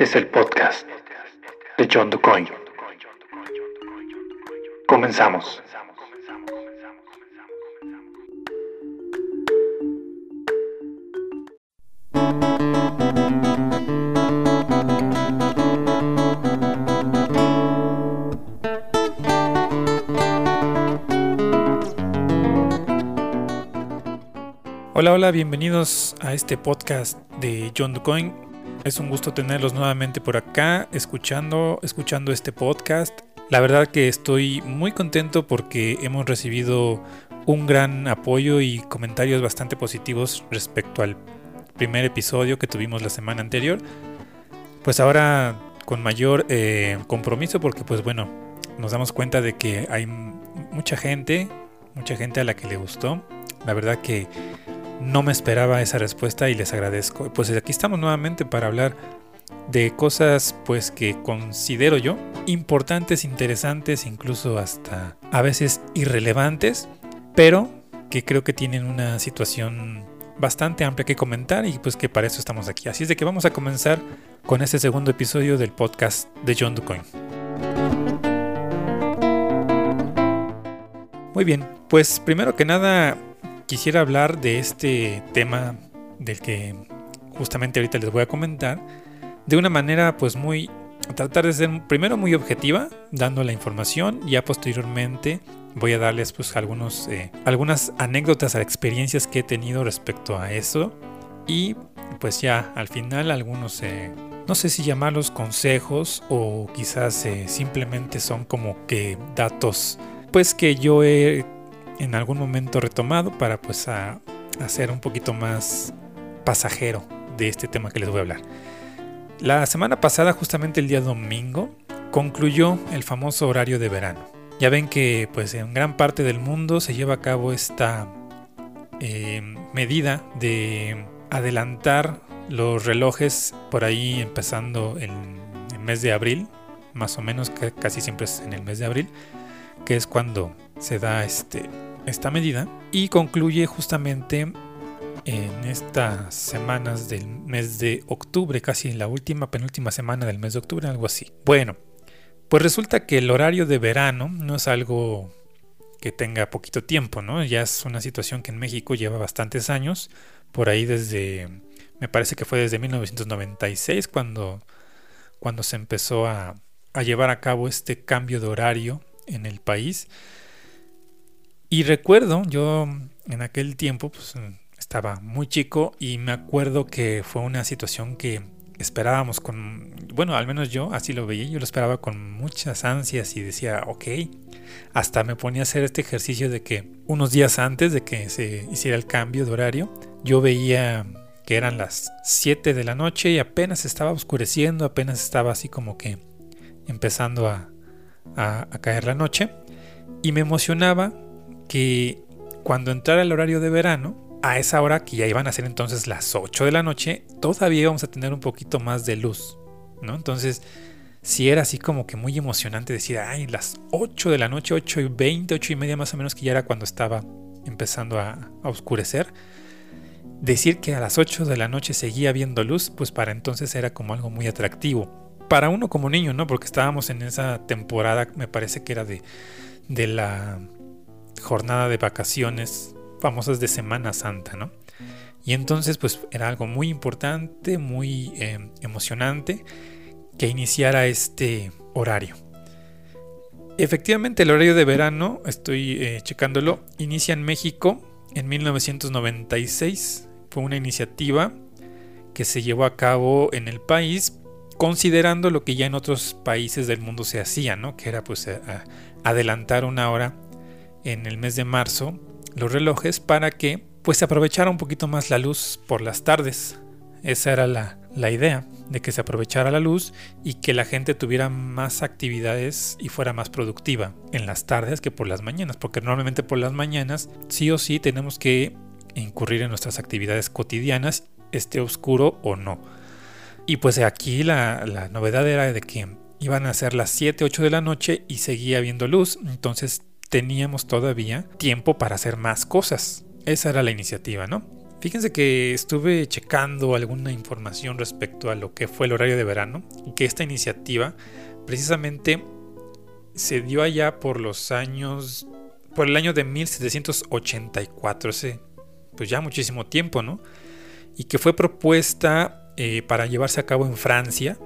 Este es el podcast de John DuCoin. Comenzamos. Hola, hola, bienvenidos a este podcast de John DuCoin. Es un gusto tenerlos nuevamente por acá, escuchando, escuchando este podcast. La verdad que estoy muy contento porque hemos recibido un gran apoyo y comentarios bastante positivos respecto al primer episodio que tuvimos la semana anterior. Pues ahora con mayor eh, compromiso porque pues bueno, nos damos cuenta de que hay mucha gente, mucha gente a la que le gustó. La verdad que no me esperaba esa respuesta y les agradezco. Pues aquí estamos nuevamente para hablar de cosas pues que considero yo importantes, interesantes, incluso hasta a veces irrelevantes, pero que creo que tienen una situación bastante amplia que comentar y pues que para eso estamos aquí. Así es de que vamos a comenzar con este segundo episodio del podcast de John DuCoin. Muy bien, pues primero que nada quisiera hablar de este tema del que justamente ahorita les voy a comentar de una manera pues muy tratar de ser primero muy objetiva dando la información ya posteriormente voy a darles pues algunos eh, algunas anécdotas experiencias que he tenido respecto a eso. Y pues ya al final algunos eh, no sé si llamarlos consejos o quizás eh, simplemente son como que datos pues que yo he en algún momento retomado para pues hacer un poquito más pasajero de este tema que les voy a hablar. La semana pasada, justamente el día domingo, concluyó el famoso horario de verano. Ya ven que pues en gran parte del mundo se lleva a cabo esta eh, medida de adelantar los relojes por ahí empezando en el mes de abril, más o menos casi siempre es en el mes de abril, que es cuando se da este esta medida y concluye justamente en estas semanas del mes de octubre, casi en la última, penúltima semana del mes de octubre, algo así. Bueno, pues resulta que el horario de verano no es algo que tenga poquito tiempo, ¿no? Ya es una situación que en México lleva bastantes años, por ahí desde, me parece que fue desde 1996 cuando, cuando se empezó a, a llevar a cabo este cambio de horario en el país. Y recuerdo, yo en aquel tiempo pues, estaba muy chico y me acuerdo que fue una situación que esperábamos con, bueno, al menos yo así lo veía, yo lo esperaba con muchas ansias y decía, ok, hasta me ponía a hacer este ejercicio de que unos días antes de que se hiciera el cambio de horario, yo veía que eran las 7 de la noche y apenas estaba oscureciendo, apenas estaba así como que empezando a, caer la noche. Y me emocionaba que cuando entrara el horario de verano, a esa hora que ya iban a ser entonces las 8 de la noche, todavía íbamos a tener un poquito más de luz, ¿no? Entonces, si era así como que muy emocionante decir, ay, las 8 de la noche, 8 y 20, 8 y media más o menos, que ya era cuando estaba empezando a, oscurecer. Decir que a las 8 de la noche seguía viendo luz, pues para entonces era como algo muy atractivo. Para uno como niño, ¿no? Porque estábamos en esa temporada, me parece que era de, de la jornada de vacaciones famosas de Semana Santa, ¿no? Y entonces pues era algo muy importante, muy eh, emocionante que iniciara este horario. Efectivamente el horario de verano, estoy eh, checándolo, inicia en México en 1996. Fue una iniciativa que se llevó a cabo en el país considerando lo que ya en otros países del mundo se hacía, ¿no? Que era pues adelantar una hora en el mes de marzo los relojes para que pues se aprovechara un poquito más la luz por las tardes. Esa era la, la, idea, de que se aprovechara la luz y que la gente tuviera más actividades y fuera más productiva en las tardes que por las mañanas, porque normalmente por las mañanas sí o sí tenemos que incurrir en nuestras actividades cotidianas, esté oscuro o no. Y pues aquí la, la novedad era de que iban a ser las 7, 8 de la noche y seguía habiendo luz, entonces teníamos todavía tiempo para hacer más cosas. Esa era la iniciativa, ¿no? Fíjense que estuve checando alguna información respecto a lo que fue el horario de verano y que esta iniciativa precisamente se dio allá por los años, por el año de 1784, ese, pues ya muchísimo tiempo, ¿no? Y que fue propuesta eh, para llevarse a cabo en Francia.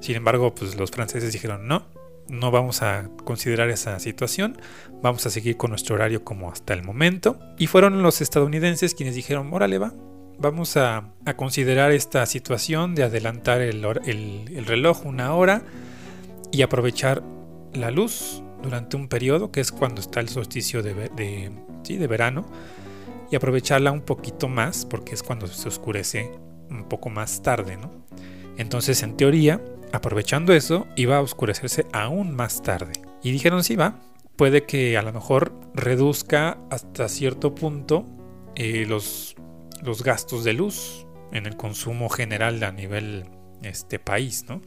Sin embargo, pues los franceses dijeron no, no vamos a considerar esa situación, vamos a seguir con nuestro horario como hasta el momento. Y fueron los estadounidenses quienes dijeron, órale va, vamos a, considerar esta situación de adelantar el, reloj una hora y aprovechar la luz durante un periodo, que es cuando está el solsticio de, de verano, y aprovecharla un poquito más, porque es cuando se oscurece un poco más tarde, ¿no? Entonces, en teoría, Aprovechando eso, iba a oscurecerse aún más tarde. Y dijeron, sí, va, puede que a lo mejor reduzca hasta cierto punto eh, los, los gastos de luz en el consumo general a nivel este país, ¿no?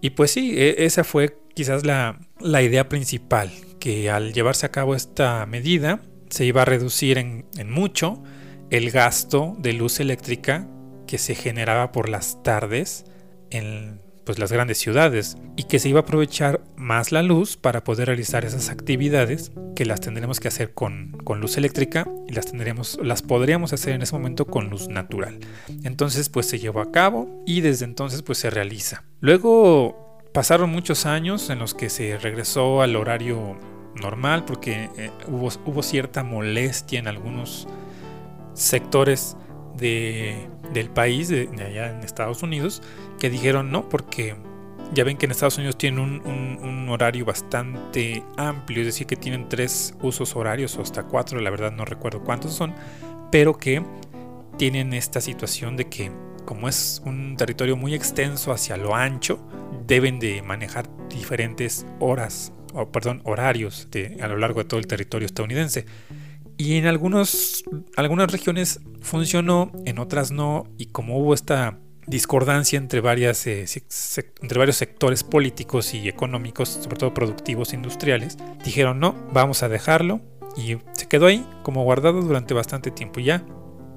Y pues sí, e, esa fue quizás la, la, idea principal, que al llevarse a cabo esta medida se iba a reducir en, en mucho el gasto de luz eléctrica que se generaba por las tardes en pues las grandes ciudades y que se iba a aprovechar más la luz para poder realizar esas actividades que las tendremos que hacer con, luz eléctrica y las tendremos las podríamos hacer en ese momento con luz natural. Entonces pues se llevó a cabo y desde entonces pues se realiza. Luego pasaron muchos años en los que se regresó al horario normal porque eh, hubo, hubo cierta molestia en algunos sectores del país, de, allá en Estados Unidos, que dijeron no, porque ya ven que en Estados Unidos tienen un, horario bastante amplio, es decir, que tienen tres usos horarios o hasta cuatro, la verdad no recuerdo cuántos son, pero que tienen esta situación de que como es un territorio muy extenso hacia lo ancho, deben de manejar diferentes horas, o perdón, horarios a lo largo de todo el territorio estadounidense. Y en algunos, algunas regiones funcionó, en otras no, y como hubo esta discordancia entre, varias, eh, entre varios sectores políticos y económicos, sobre todo productivos industriales, dijeron no, vamos a dejarlo y se quedó ahí como guardado durante bastante tiempo. Ya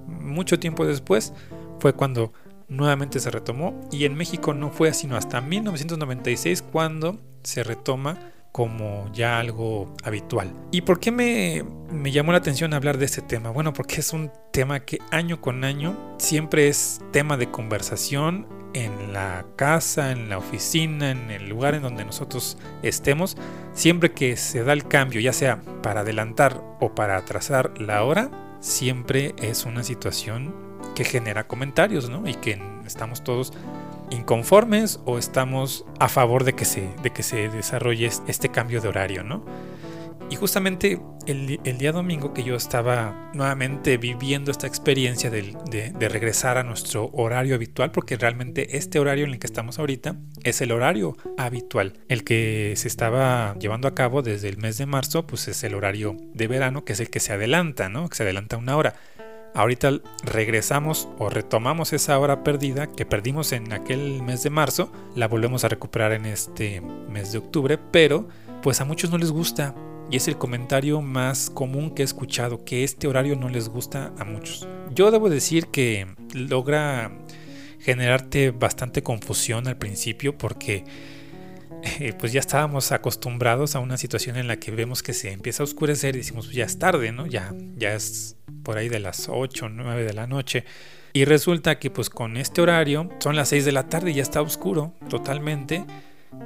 mucho tiempo después fue cuando nuevamente se retomó y en México no fue sino hasta 1996 cuando se retoma como ya algo habitual. ¿Y por qué me, llamó la atención hablar de este tema? Bueno, porque es un tema que año con año siempre es tema de conversación en la casa, en la oficina, en el lugar en donde nosotros estemos. Siempre que se da el cambio, ya sea para adelantar o para atrasar la hora, siempre es una situación que genera comentarios, ¿no? Y que estamos todos inconformes o estamos a favor de que se, de que se desarrolle este cambio de horario, ¿no? Y justamente el, día domingo que yo estaba nuevamente viviendo esta experiencia de, de, regresar a nuestro horario habitual, porque realmente este horario en el que estamos ahorita es el horario habitual. El que se estaba llevando a cabo desde el mes de marzo, pues es el horario de verano, que es el que se adelanta, ¿no? Que se adelanta una hora. Ahorita regresamos o retomamos esa hora perdida que perdimos en aquel mes de marzo, la volvemos a recuperar en este mes de octubre, pero pues a muchos no les gusta y es el comentario más común que he escuchado, que este horario no les gusta a muchos. Yo debo decir que logra generarte bastante confusión al principio porque eh, pues ya estábamos acostumbrados a una situación en la que vemos que se empieza a oscurecer y decimos pues ya es tarde, ¿no? Ya, ya es por ahí de las 8 o 9 de la noche. Y resulta que pues con este horario son las 6 de la tarde y ya está oscuro totalmente.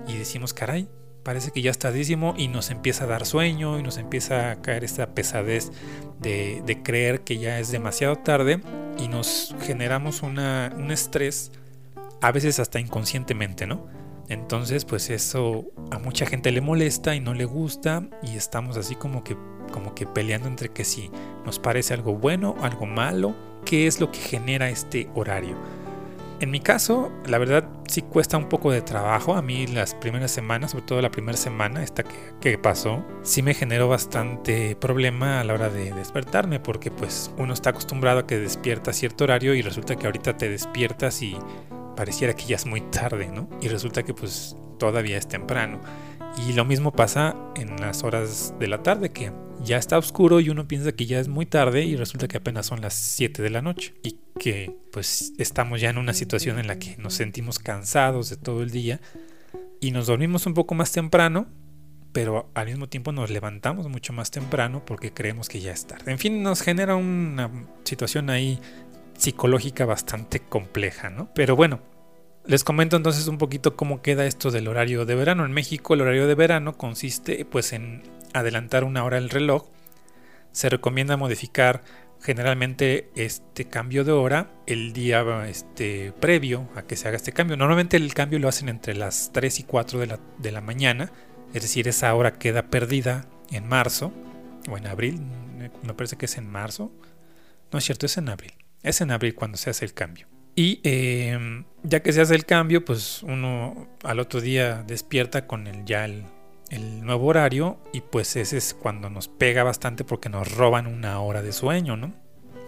Y decimos, caray, parece que ya está tardísimo y nos empieza a dar sueño y nos empieza a caer esta pesadez de, de creer que ya es demasiado tarde y nos generamos una, un estrés, a veces hasta inconscientemente, ¿no? Entonces pues eso a mucha gente le molesta y no le gusta y estamos así como que como que peleando entre que si nos parece algo bueno, algo malo, qué es lo que genera este horario. En mi caso, la verdad sí cuesta un poco de trabajo. A mí las primeras semanas, sobre todo la primera semana, esta que, que, pasó, sí me generó bastante problema a la hora de despertarme, porque pues uno está acostumbrado a que despierta a cierto horario y resulta que ahorita te despiertas y pareciera que ya es muy tarde, ¿no? Y resulta que pues todavía es temprano. Y lo mismo pasa en las horas de la tarde, que ya está oscuro y uno piensa que ya es muy tarde y resulta que apenas son las 7 de la noche y que pues estamos ya en una situación en la que nos sentimos cansados de todo el día y nos dormimos un poco más temprano, pero al mismo tiempo nos levantamos mucho más temprano porque creemos que ya es tarde. En fin, nos genera una situación ahí psicológica bastante compleja, ¿no? Pero bueno, les comento entonces un poquito cómo queda esto del horario de verano. En México el horario de verano consiste pues en adelantar una hora el reloj. Se recomienda modificar generalmente este cambio de hora el día este, previo a que se haga este cambio. Normalmente el cambio lo hacen entre las 3 y 4 de la, de la mañana, es decir, esa hora queda perdida en marzo o en abril, me parece que es en marzo. No es cierto, es en abril. Es en abril cuando se hace el cambio. Y em, ya que se hace el cambio, pues uno al otro día despierta con el, ya el, el, nuevo horario y pues ese es cuando nos pega bastante porque nos roban una hora de sueño, ¿no?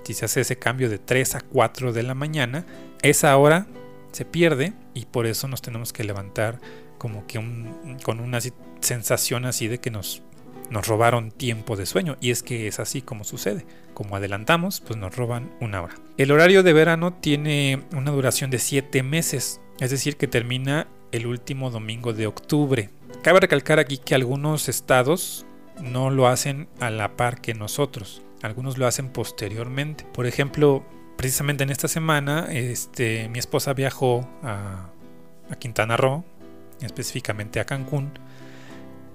Si se hace ese cambio de 3 a 4 de la mañana, esa hora se pierde y por eso nos tenemos que levantar como que con una sensación así de que nos nos robaron tiempo de sueño y es que es así como sucede. Como adelantamos, pues nos roban una hora. El horario de verano tiene una duración de 7 meses, es decir, que termina el último domingo de octubre. Cabe recalcar aquí que algunos estados no lo hacen a la par que nosotros, algunos lo hacen posteriormente. Por ejemplo, precisamente en esta semana, este, mi esposa viajó a, a Quintana Roo, específicamente a Cancún,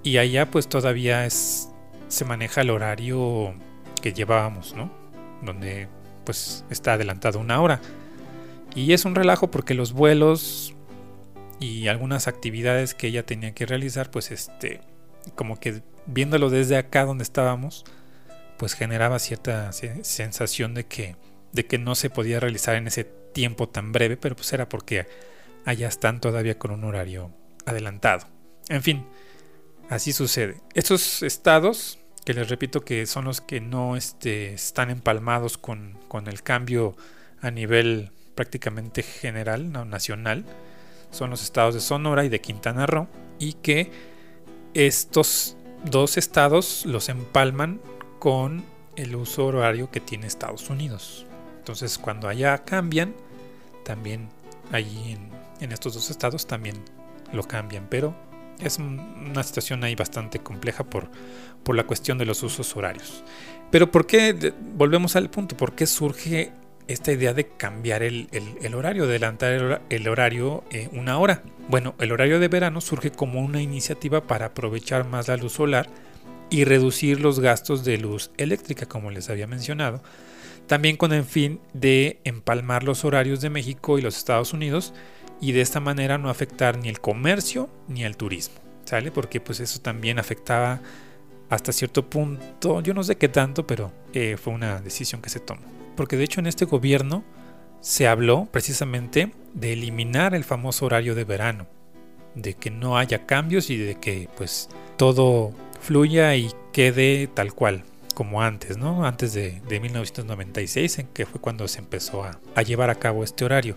y allá pues todavía es, se maneja el horario que llevábamos, ¿no? Donde pues está adelantado una hora. Y es un relajo porque los vuelos y algunas actividades que ella tenía que realizar, pues este, como que viéndolo desde acá donde estábamos, pues generaba cierta sensación de que, de que no se podía realizar en ese tiempo tan breve, pero pues era porque allá están todavía con un horario adelantado. En fin, Así sucede. Estos estados, que les repito que son los que no este, están empalmados con, el cambio a nivel prácticamente general, no, nacional, son los estados de Sonora y de Quintana Roo, y que estos dos estados los empalman con el uso horario que tiene Estados Unidos. Entonces cuando allá cambian, también allí en, en estos dos estados también lo cambian, pero es una situación ahí bastante compleja por, por la cuestión de los usos horarios. Pero ¿por qué, volvemos al punto, por qué surge esta idea de cambiar el, horario, de adelantar el, horario eh, una hora? Bueno, el horario de verano surge como una iniciativa para aprovechar más la luz solar y reducir los gastos de luz eléctrica, como les había mencionado. También con el fin de empalmar los horarios de México y los Estados Unidos y de esta manera no afectar ni el comercio ni el turismo, ¿sale? Porque pues eso también afectaba hasta cierto punto, yo no sé qué tanto, pero eh, fue una decisión que se tomó. Porque de hecho en este gobierno se habló precisamente de eliminar el famoso horario de verano, de que no haya cambios y de que pues todo fluya y quede tal cual, como antes, ¿no? Antes de, 1996, en que fue cuando se empezó a llevar a cabo este horario.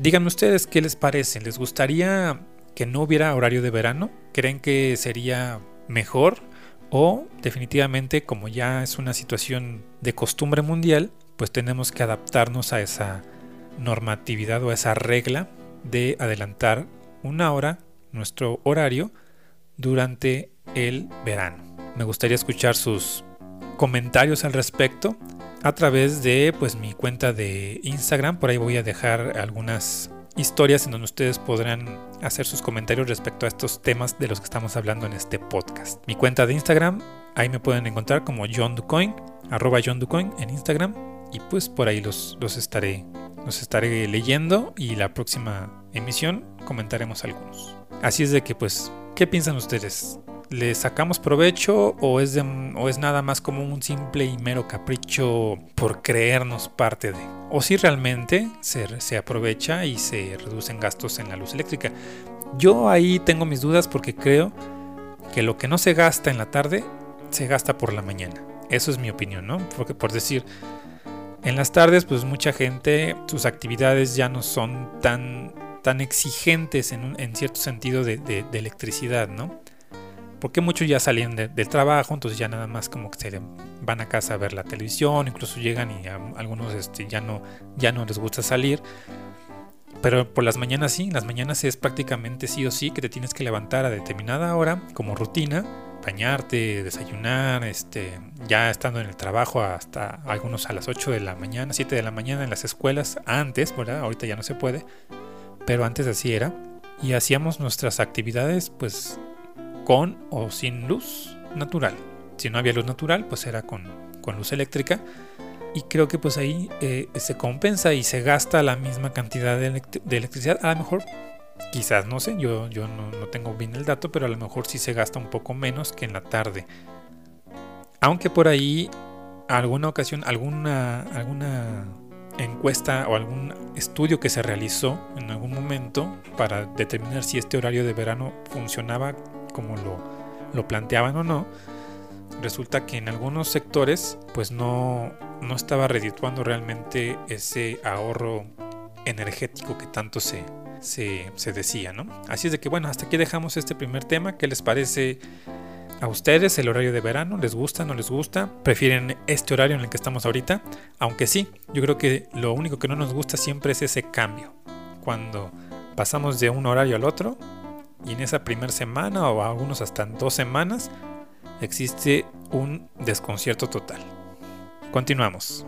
Díganme ustedes qué les parece. ¿Les gustaría que no hubiera horario de verano? ¿Creen que sería mejor? ¿O definitivamente como ya es una situación de costumbre mundial, pues tenemos que adaptarnos a esa normatividad o a esa regla de adelantar una hora nuestro horario durante el verano? Me gustaría escuchar sus comentarios al respecto a través de pues mi cuenta de Instagram. Por ahí voy a dejar algunas historias en donde ustedes podrán hacer sus comentarios respecto a estos temas de los que estamos hablando en este podcast. Mi cuenta de Instagram, ahí me pueden encontrar como John Ducoin, arroba John Ducoin en Instagram. Y pues por ahí los, los, estaré, los estaré leyendo y la próxima emisión comentaremos algunos. Así es de que pues, ¿qué piensan ustedes? Le sacamos provecho o es, o es nada más como un simple y mero capricho por creernos parte de. O si realmente se, se aprovecha y se reducen gastos en la luz eléctrica. Yo ahí tengo mis dudas porque creo que lo que no se gasta en la tarde se gasta por la mañana. Eso es mi opinión, ¿no? Porque por decir, en las tardes pues mucha gente, sus actividades ya no son tan, tan exigentes en, en cierto sentido de, de electricidad, ¿no? Porque muchos ya salen del trabajo, entonces ya nada más como que se van a casa a ver la televisión, incluso llegan y a algunos este, ya, no, ya no les gusta salir. Pero por las mañanas sí, las mañanas es prácticamente sí o sí que te tienes que levantar a determinada hora como rutina, bañarte, desayunar, este, ya estando en el trabajo hasta algunos a las 8 de la mañana, 7 de la mañana en las escuelas, antes, ¿verdad? Ahorita ya no se puede, pero antes así era. Y hacíamos nuestras actividades pues con o sin luz natural. Si no había luz natural, pues era con, con luz eléctrica y creo que pues ahí eh, se compensa y se gasta la misma cantidad de, electricidad. A lo mejor, quizás, no sé, yo, yo no, no, tengo bien el dato, pero a lo mejor sí se gasta un poco menos que en la tarde. Aunque por ahí, alguna ocasión, alguna, alguna encuesta o algún estudio que se realizó en algún momento para determinar si este horario de verano funcionaba como lo, lo planteaban o no, resulta que en algunos sectores pues no, no estaba redituando realmente ese ahorro energético que tanto se, se, decía, ¿no? Así es de que bueno, hasta aquí dejamos este primer tema. ¿Qué les parece a ustedes el horario de verano? ¿Les gusta, no les gusta? ¿Prefieren este horario en el que estamos ahorita? Aunque sí, yo creo que lo único que no nos gusta siempre es ese cambio. Cuando pasamos de un horario al otro y en esa primera semana o algunos hasta dos semanas existe un desconcierto total. Continuamos.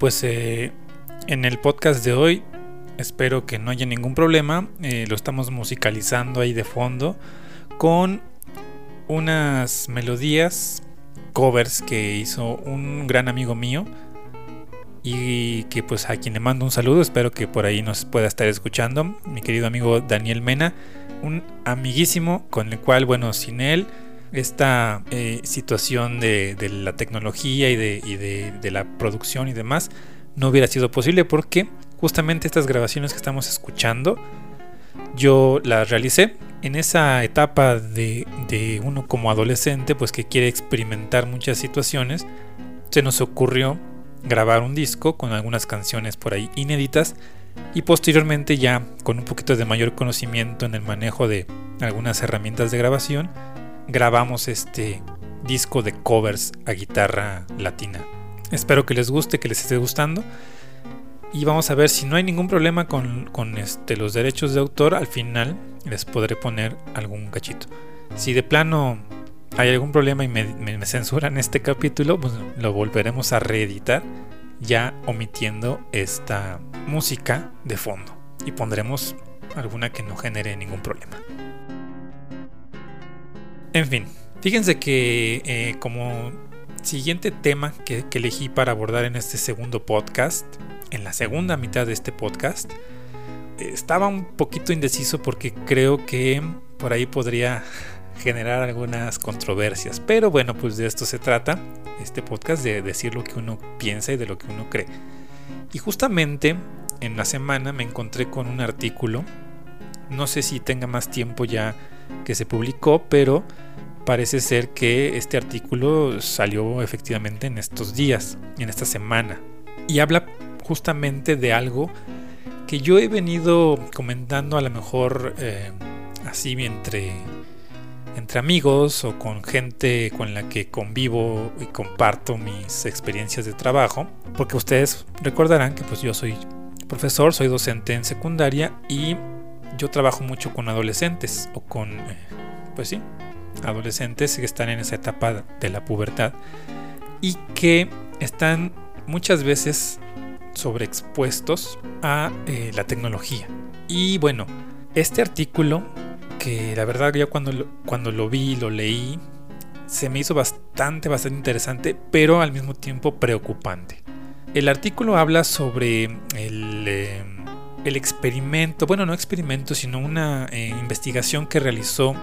Pues eh, en el podcast de hoy espero que no haya ningún problema. Eh, lo estamos musicalizando ahí de fondo con unas melodías, covers que hizo un gran amigo mío y que pues a quien le mando un saludo, espero que por ahí nos pueda estar escuchando, mi querido amigo Daniel Mena, un amiguísimo con el cual, bueno, sin él esta eh, situación de, la tecnología y, de, la producción y demás no hubiera sido posible porque justamente estas grabaciones que estamos escuchando yo las realicé en esa etapa de, de uno como adolescente pues que quiere experimentar muchas situaciones se nos ocurrió grabar un disco con algunas canciones por ahí inéditas y posteriormente ya con un poquito de mayor conocimiento en el manejo de algunas herramientas de grabación grabamos este disco de covers a guitarra latina. Espero que les guste, que les esté gustando. Y vamos a ver si no hay ningún problema con, este, los derechos de autor. Al final les podré poner algún cachito. Si de plano hay algún problema y me, censuran este capítulo, pues lo volveremos a reeditar ya omitiendo esta música de fondo. Y pondremos alguna que no genere ningún problema. En fin, fíjense que eh, como siguiente tema que, elegí para abordar en este segundo podcast, en la segunda mitad de este podcast, estaba un poquito indeciso porque creo que por ahí podría generar algunas controversias. Pero bueno, pues de esto se trata, este podcast, de decir lo que uno piensa y de lo que uno cree. Y justamente en la semana me encontré con un artículo, no sé si tenga más tiempo ya que se publicó, pero parece ser que este artículo salió efectivamente en estos días, en esta semana, y habla justamente de algo que yo he venido comentando a lo mejor eh, así entre, entre amigos o con gente con la que convivo y comparto mis experiencias de trabajo, porque ustedes recordarán que pues yo soy profesor, soy docente en secundaria y yo trabajo mucho con adolescentes o con, eh, pues sí, adolescentes que están en esa etapa de la pubertad y que están muchas veces sobreexpuestos a eh, la tecnología. Y bueno, este artículo, que la verdad ya cuando lo, cuando lo vi, lo leí, se me hizo bastante, bastante interesante, pero al mismo tiempo preocupante. El artículo habla sobre el, eh, el experimento, bueno, no experimento, sino una eh, investigación que realizó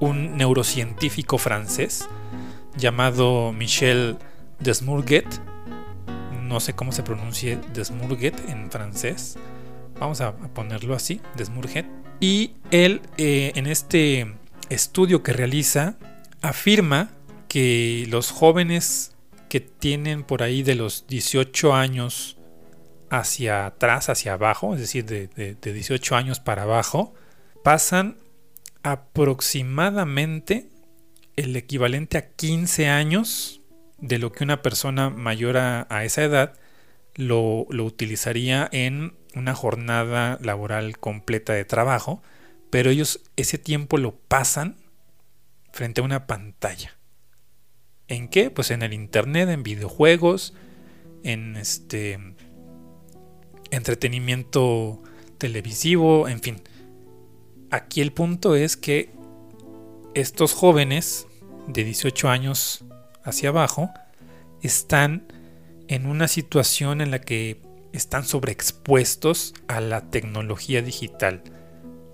un neurocientífico francés llamado Michel Desmourguet. No sé cómo se pronuncie Desmourguet en francés. Vamos a ponerlo así, Desmourguet. Y él eh, en este estudio que realiza afirma que los jóvenes que tienen por ahí de los 18 años hacia atrás, hacia abajo, es decir, de, de 18 años para abajo, pasan aproximadamente el equivalente a 15 años de lo que una persona mayor a, esa edad lo, utilizaría en una jornada laboral completa de trabajo, pero ellos ese tiempo lo pasan frente a una pantalla. ¿En qué? Pues en el internet, en videojuegos, en este entretenimiento televisivo, en fin. Aquí el punto es que estos jóvenes de 18 años hacia abajo están en una situación en la que están sobreexpuestos a la tecnología digital,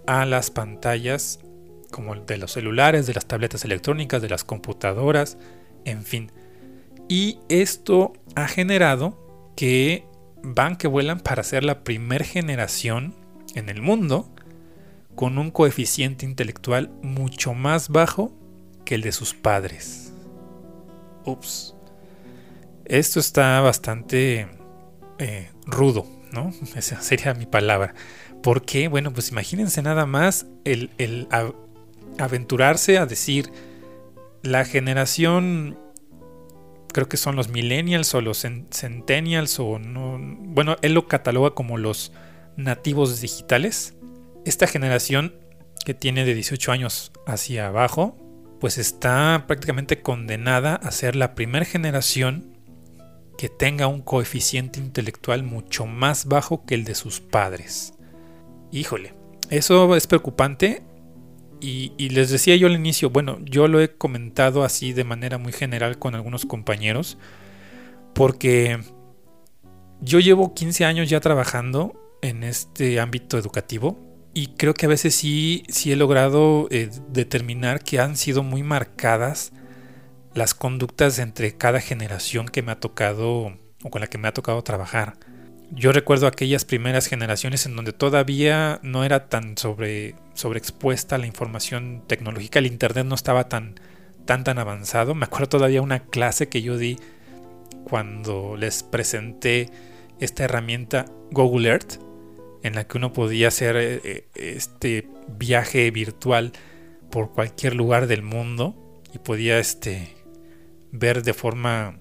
a las pantallas como de los celulares, de las tabletas electrónicas, de las computadoras, en fin. Y esto ha generado que van que vuelan para ser la primer generación en el mundo con un coeficiente intelectual mucho más bajo que el de sus padres. Ups. Esto está bastante eh, rudo, ¿no? Esa sería mi palabra. ¿Por qué? Bueno, pues imagínense nada más el, aventurarse a decir la generación, creo que son los millennials o los centennials o no, bueno, él lo cataloga como los nativos digitales esta generación que tiene de 18 años hacia abajo, pues está prácticamente condenada a ser la primera generación que tenga un coeficiente intelectual mucho más bajo que el de sus padres. Híjole, eso es preocupante y, les decía yo al inicio, bueno, yo lo he comentado así de manera muy general con algunos compañeros, porque yo llevo 15 años ya trabajando en este ámbito educativo y creo que a veces sí, sí he logrado eh, determinar que han sido muy marcadas las conductas entre cada generación que me ha tocado o con la que me ha tocado trabajar. Yo recuerdo aquellas primeras generaciones en donde todavía no era tan sobre, sobreexpuesta la información tecnológica, el internet no estaba tan, tan tan avanzado. Me acuerdo todavía una clase que yo di cuando les presenté esta herramienta Google Earth en la que uno podía hacer eh, eh, este viaje virtual por cualquier lugar del mundo y podía este, ver de forma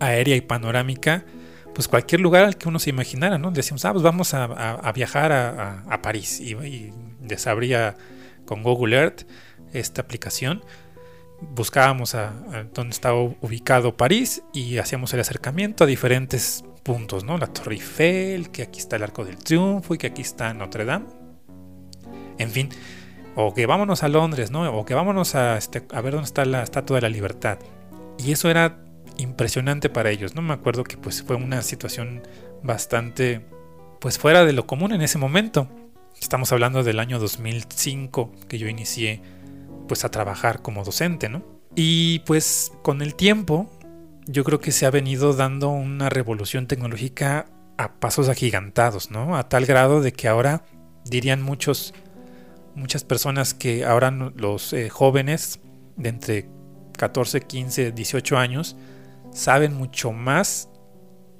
aérea y panorámica pues cualquier lugar al que uno se imaginara, ¿no? Decíamos, ah, pues vamos a, viajar a, París y, y, les abría con Google Earth esta aplicación. Buscábamos a, dónde estaba ubicado París y hacíamos el acercamiento a diferentes puntos, ¿no? La Torre Eiffel, que aquí está el Arco del Triunfo y que aquí está Notre Dame. En fin, o que vámonos a Londres, ¿no? O que vámonos a, este, a ver dónde está la Estatua de la Libertad. Y eso era impresionante para ellos, ¿no? Me acuerdo que pues fue una situación bastante pues fuera de lo común en ese momento. Estamos hablando del año 2005 que yo inicié pues a trabajar como docente, ¿no? Y pues con el tiempo yo creo que se ha venido dando una revolución tecnológica a pasos agigantados, ¿no? A tal grado de que ahora dirían muchos, muchas personas que ahora los eh, jóvenes de entre 14, 15, 18 años saben mucho más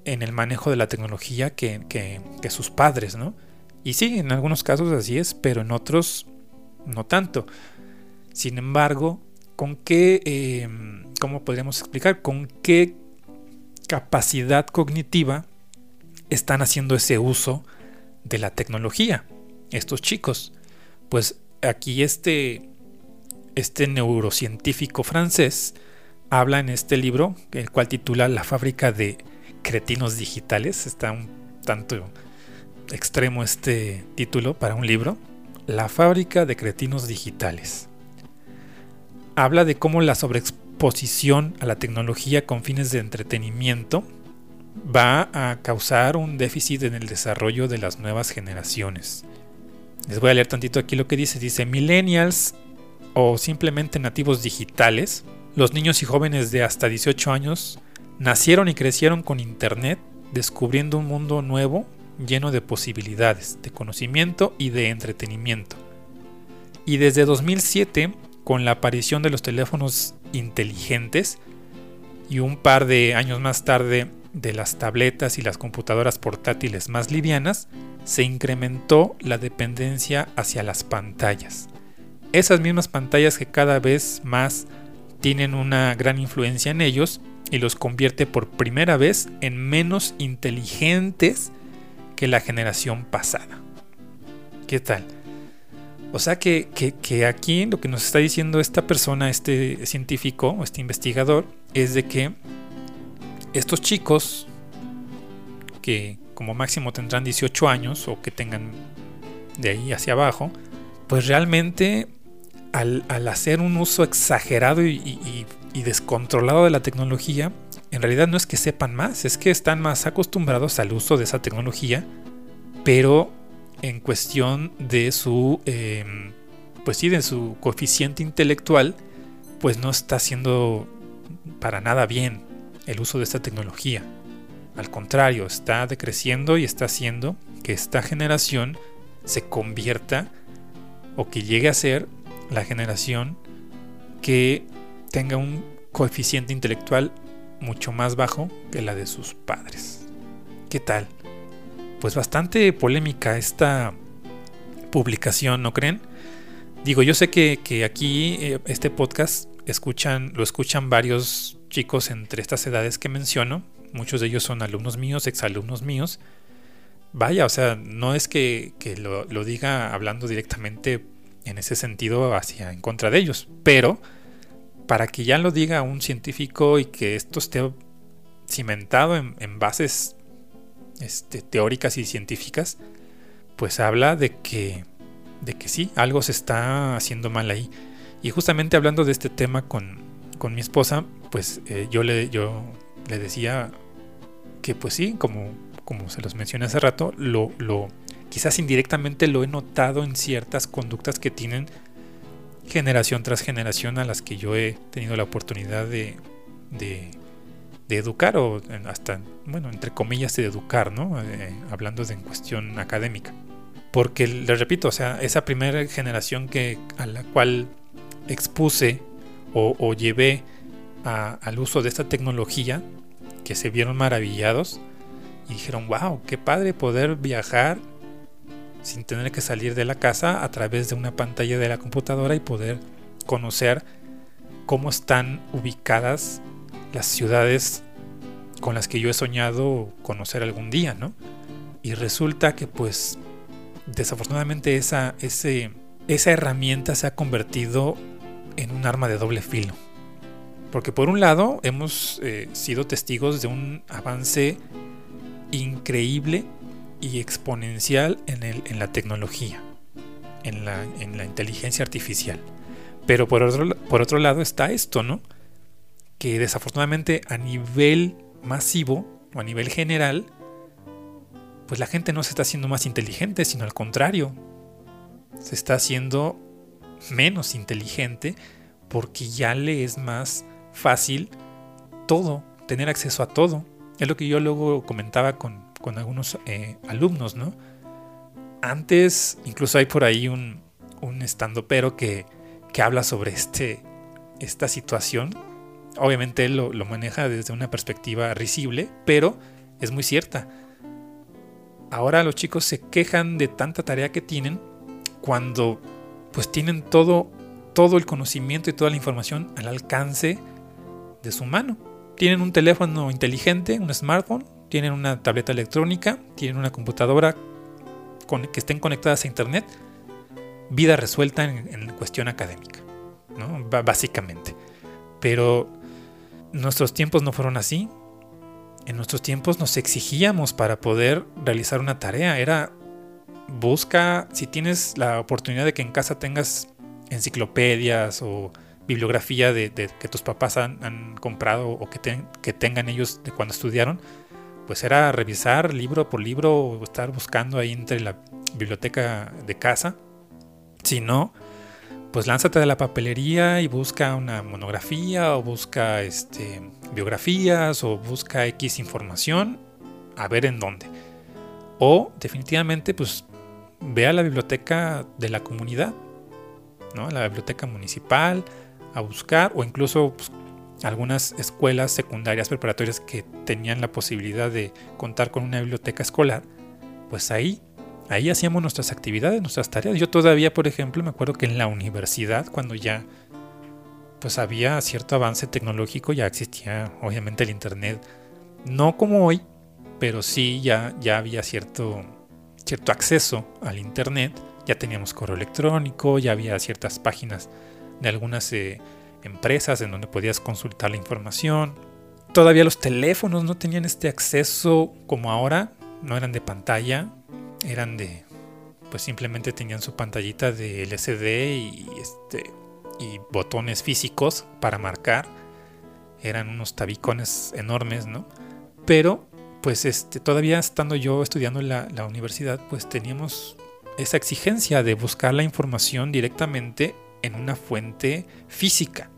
en el manejo de la tecnología que, que, sus padres, ¿no? Y sí, en algunos casos así es, pero en otros no tanto. Sin embargo, ¿con qué em, ¿cómo podríamos explicar? ¿Con qué capacidad cognitiva están haciendo ese uso de la tecnología estos chicos? Pues aquí este, este neurocientífico francés habla en este libro, el cual titula La fábrica de cretinos digitales. Está un tanto extremo este título para un libro. La fábrica de cretinos digitales. Habla de cómo la sobreexposición exposición a la tecnología con fines de entretenimiento va a causar un déficit en el desarrollo de las nuevas generaciones. Les voy a leer tantito aquí lo que dice. Dice, millennials o simplemente nativos digitales, los niños y jóvenes de hasta 18 años nacieron y crecieron con Internet, descubriendo un mundo nuevo lleno de posibilidades, de conocimiento y de entretenimiento. Y desde 2007, con la aparición de los teléfonos inteligentes y un par de años más tarde de las tabletas y las computadoras portátiles más livianas, se incrementó la dependencia hacia las pantallas. Esas mismas pantallas que cada vez más tienen una gran influencia en ellos y los convierte por primera vez en menos inteligentes que la generación pasada. ¿Qué tal? O sea que, que, aquí lo que nos está diciendo esta persona, este científico, este investigador, es de que estos chicos, que como máximo tendrán 18 años o que tengan de ahí hacia abajo, pues realmente al, hacer un uso exagerado y, descontrolado de la tecnología, en realidad no es que sepan más, es que están más acostumbrados al uso de esa tecnología, pero en cuestión de su, em, pues sí, de su coeficiente intelectual, pues no está haciendo para nada bien el uso de esta tecnología. Al contrario, está decreciendo y está haciendo que esta generación se convierta o que llegue a ser la generación que tenga un coeficiente intelectual mucho más bajo que la de sus padres. ¿Qué tal? Pues bastante polémica esta publicación, ¿no creen? Digo, yo sé que, aquí eh, este podcast escuchan, lo escuchan varios chicos entre estas edades que menciono. Muchos de ellos son alumnos míos, exalumnos míos. Vaya, o sea, no es que, lo, lo, diga hablando directamente en ese sentido hacia en contra de ellos, pero para que ya lo diga un científico y que esto esté cimentado en, bases este, teóricas y científicas, pues habla de que, de que sí, algo se está haciendo mal ahí. Y justamente hablando de este tema con, con mi esposa, pues eh, yo, le, yo le decía que pues sí, como, como se los mencioné hace rato, lo, lo, quizás indirectamente lo he notado en ciertas conductas que tienen generación tras generación a las que yo he tenido la oportunidad de, educar o hasta, bueno, entre comillas de educar, ¿no? Eh, hablando de en cuestión académica. Porque les repito, o sea, esa primera generación que, a la cual expuse o, llevé al uso de esta tecnología, que se vieron maravillados y dijeron, wow, qué padre poder viajar sin tener que salir de la casa a través de una pantalla de la computadora y poder conocer cómo están ubicadas las ciudades con las que yo he soñado conocer algún día, ¿no? Y resulta que pues desafortunadamente esa, esa herramienta se ha convertido en un arma de doble filo. Porque por un lado hemos eh, sido testigos de un avance increíble y exponencial en, la tecnología, en la, en la inteligencia artificial. Pero por otro, por otro lado está esto, ¿no? Que desafortunadamente a nivel masivo o a nivel general, pues la gente no se está haciendo más inteligente, sino al contrario, se está haciendo menos inteligente porque ya le es más fácil todo, tener acceso a todo. Es lo que yo luego comentaba con, algunos eh, alumnos, ¿no? Antes, incluso hay por ahí un, un estando pero que, que habla sobre este, esta situación. Obviamente él lo, lo maneja desde una perspectiva risible, pero es muy cierta. Ahora los chicos se quejan de tanta tarea que tienen cuando pues tienen todo, todo el conocimiento y toda la información al alcance de su mano. Tienen un teléfono inteligente, un smartphone, tienen una tableta electrónica, tienen una computadora con, que estén conectadas a internet. Vida resuelta en, cuestión académica, básicamente. Pero nuestros tiempos no fueron así. En nuestros tiempos nos exigíamos para poder realizar una tarea. Era busca, si tienes la oportunidad de que en casa tengas enciclopedias o bibliografía de, que tus papás han, comprado o que, tengan ellos de cuando estudiaron, pues era revisar libro por libro o estar buscando ahí entre la biblioteca de casa. Si no, pues lánzate de la papelería y busca una monografía o busca este, biografías o busca X información a ver en dónde. O definitivamente pues ve a la biblioteca de la comunidad, ¿no? la biblioteca municipal a buscar o incluso pues, algunas escuelas secundarias preparatorias que tenían la posibilidad de contar con una biblioteca escolar, pues ahí ahí hacíamos nuestras actividades, nuestras tareas. Yo todavía, por ejemplo, me acuerdo que en la universidad, cuando ya pues había cierto avance tecnológico, ya existía obviamente el internet, no como hoy, pero sí ya, ya había cierto, cierto acceso al internet, ya teníamos correo electrónico, ya había ciertas páginas de algunas eh, empresas en donde podías consultar la información. Todavía los teléfonos no tenían este acceso como ahora, no eran de pantalla, eran de pues simplemente tenían su pantallita de LCD y este y botones físicos para marcar. Eran unos tabicones enormes, ¿no? Pero pues este todavía estando yo estudiando en la, la universidad, pues teníamos esa exigencia de buscar la información directamente en una fuente física.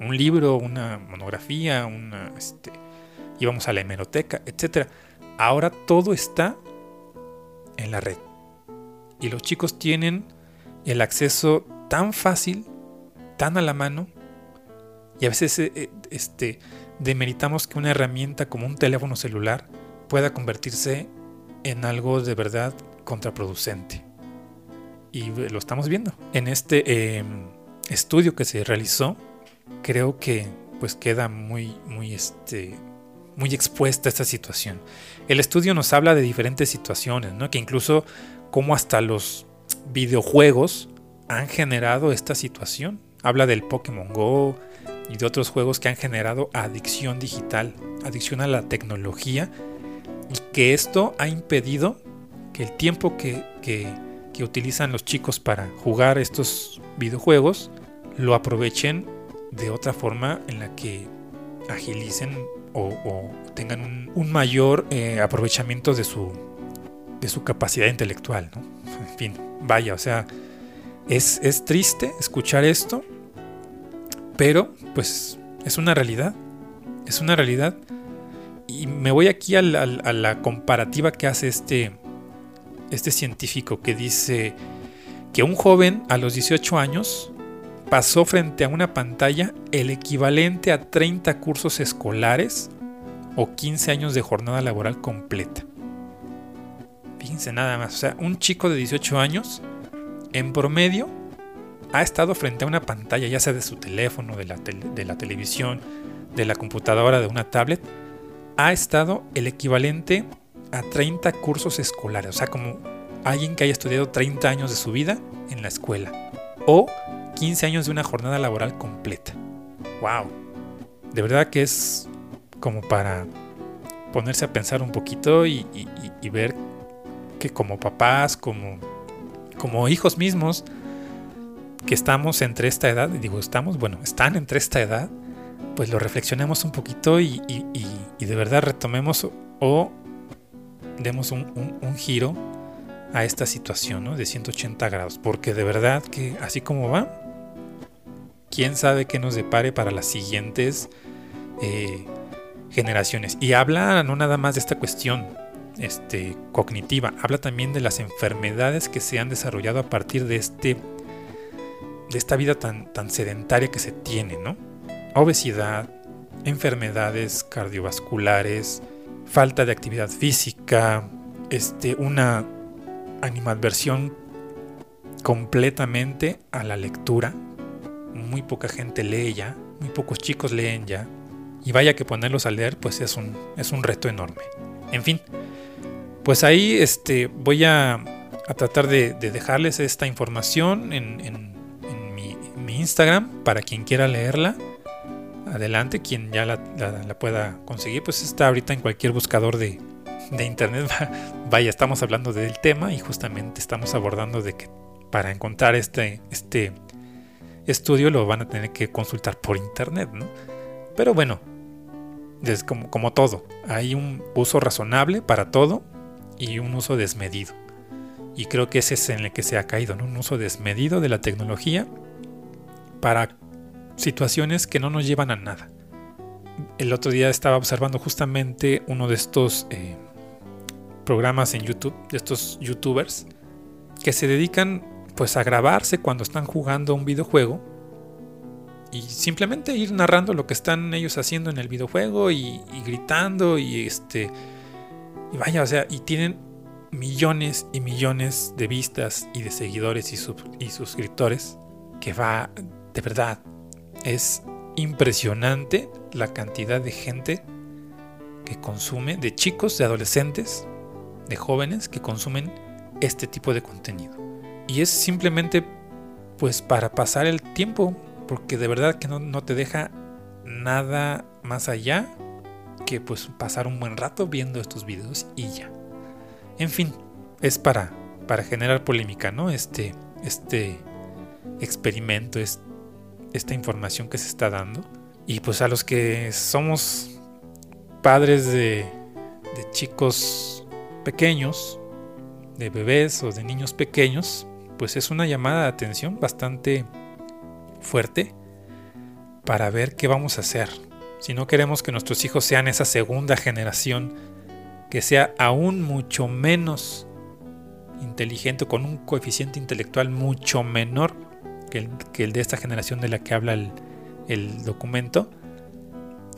Un libro, una monografía, una este, íbamos a la hemeroteca, etc. Ahora todo está en la red. Y los chicos tienen el acceso tan fácil, tan a la mano, y a veces eh, este, demeritamos que una herramienta como un teléfono celular pueda convertirse en algo de verdad contraproducente. Y lo estamos viendo. En este em, estudio que se realizó, creo que pues queda muy, muy, este, muy expuesta esta situación. El estudio nos habla de diferentes situaciones, ¿no? que incluso como hasta los videojuegos han generado esta situación. Habla del Pokémon Go y de otros juegos que han generado adicción digital, adicción a la tecnología, y que esto ha impedido que el tiempo que, que utilizan los chicos para jugar estos videojuegos lo aprovechen de otra forma en la que agilicen o, tengan un, mayor eh, aprovechamiento de su, de su capacidad intelectual. En fin, vaya, o sea, es, es triste escuchar esto, pero pues es una realidad, es una realidad. Y me voy aquí a la comparativa que hace este, este científico que dice que un joven a los 18 años pasó frente a una pantalla el equivalente a 30 cursos escolares o 15 años de jornada laboral completa. Fíjense nada más, o sea, un chico de 18 años, en promedio, ha estado frente a una pantalla, ya sea de su teléfono, de la, televisión, de la computadora, de una tablet, ha estado el equivalente a 30 cursos escolares, o sea, como alguien que haya estudiado 30 años de su vida en la escuela, o 15 años de una jornada laboral completa. ¡Wow! De verdad que es como para ponerse a pensar un poquito y, ver que como papás, como, como hijos mismos, que estamos entre esta edad, y digo estamos, bueno, están entre esta edad, pues lo reflexionemos un poquito y, de verdad retomemos o, demos un, un, giro a esta situación ¿no? de 180 grados, porque de verdad que así como va, quién sabe qué nos depare para las siguientes eh, generaciones. Y habla no nada más de esta cuestión este, cognitiva, habla también de las enfermedades que se han desarrollado a partir de, este, de esta vida tan, tan sedentaria que se tiene, ¿no? Obesidad, enfermedades cardiovasculares, falta de actividad física, este, una animadversión completamente a la lectura, muy poca gente lee ya, muy pocos chicos leen ya, y vaya que ponerlos a leer pues es un, es un reto enorme. En fin, pues ahí este, voy a, tratar de, dejarles esta información en, mi, Instagram para quien quiera leerla. Adelante, quien ya la, pueda conseguir, pues está ahorita en cualquier buscador de, de internet. Vaya, estamos hablando del tema y justamente estamos abordando de que para encontrar este, este estudio lo van a tener que consultar por internet, ¿no? Pero bueno, como, como todo, hay un uso razonable para todo y un uso desmedido. Y creo que ese es en el que se ha caído, ¿no? Un uso desmedido de la tecnología para situaciones que no nos llevan a nada. El otro día estaba observando justamente uno de estos eh, programas en YouTube, de estos youtubers, que se dedican pues a grabarse cuando están jugando un videojuego y simplemente ir narrando lo que están ellos haciendo en el videojuego y, gritando y este y vaya, o sea, y tienen millones y millones de vistas y de seguidores y, y suscriptores que va de verdad es impresionante la cantidad de gente que consume, de chicos, de adolescentes, de jóvenes que consumen este tipo de contenido. Y es simplemente pues para pasar el tiempo, porque de verdad que no, te deja nada más allá que pues pasar un buen rato viendo estos videos y ya. En fin, es para, para generar polémica, ¿no? Este, este experimento, es, esta información que se está dando. Y pues a los que somos padres de, de chicos pequeños, de bebés o de niños pequeños, pues es una llamada de atención bastante fuerte para ver qué vamos a hacer. Si no queremos que nuestros hijos sean esa segunda generación que sea aún mucho menos inteligente, con un coeficiente intelectual mucho menor que el, de esta generación de la que habla el, el documento,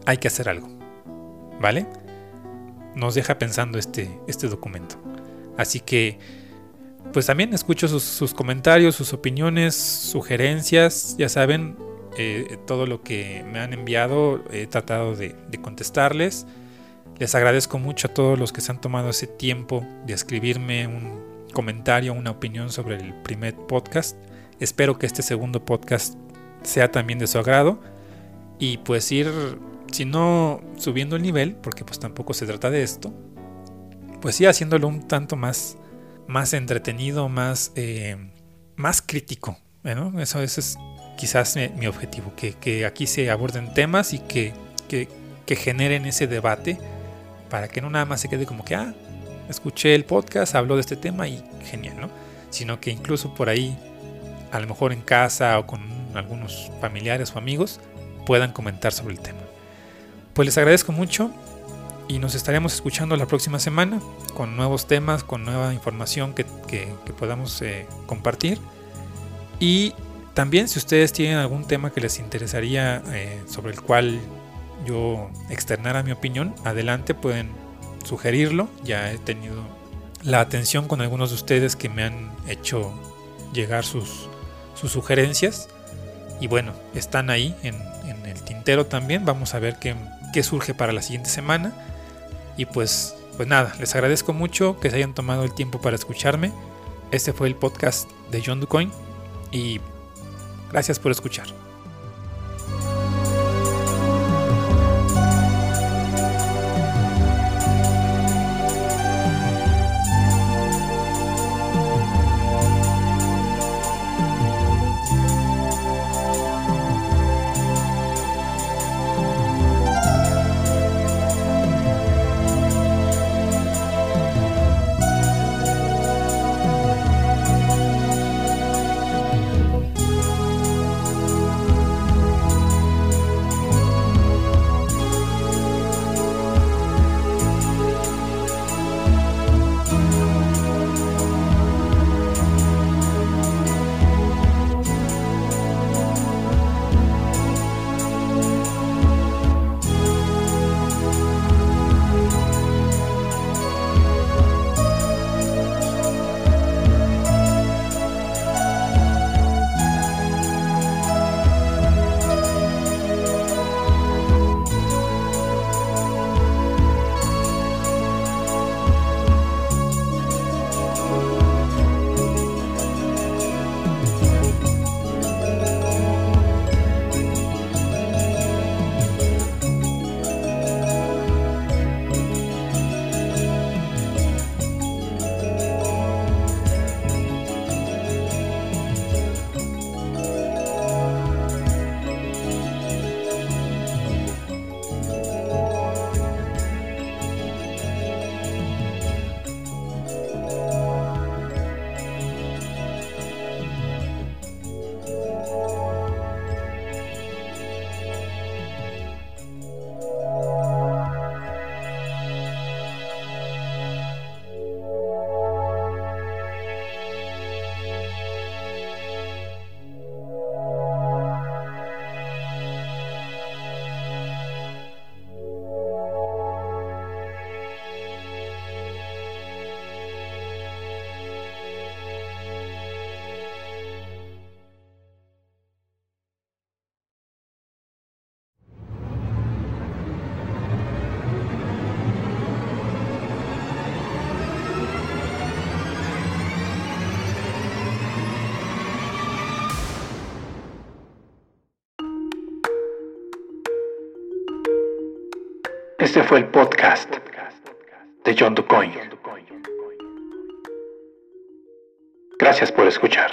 hay que hacer algo. ¿Vale? Nos deja pensando este, este documento. Así que, pues también escucho sus, comentarios, sus opiniones, sugerencias. Ya saben, eh, todo lo que me han enviado he tratado de, de, contestarles. Les agradezco mucho a todos los que se han tomado ese tiempo de escribirme un comentario, una opinión sobre el primer podcast. Espero que este segundo podcast sea también de su agrado y pues ir, si no subiendo el nivel, porque pues tampoco se trata de esto, pues sí haciéndolo un tanto más, más entretenido, más, eh, más crítico. Eso, es quizás mi, objetivo, que, aquí se aborden temas y que, que generen ese debate para que no nada más se quede como que, ah, escuché el podcast, habló de este tema y genial, ¿no? Sino que incluso por ahí a lo mejor en casa o con algunos familiares o amigos puedan comentar sobre el tema. Pues les agradezco mucho y nos estaremos escuchando la próxima semana con nuevos temas, con nueva información que, podamos eh, compartir. Y también si ustedes tienen algún tema que les interesaría eh, sobre el cual yo externara mi opinión, adelante pueden sugerirlo. Ya he tenido la atención con algunos de ustedes que me han hecho llegar sus, sus sugerencias. Y bueno, están ahí en, el tintero también. Vamos a ver qué, qué, surge para la siguiente semana. Y pues, pues nada, les agradezco mucho que se hayan tomado el tiempo para escucharme. Este fue el podcast de John DuCoin. Y gracias por escuchar. Este fue el podcast de John DuCoin. Gracias por escuchar.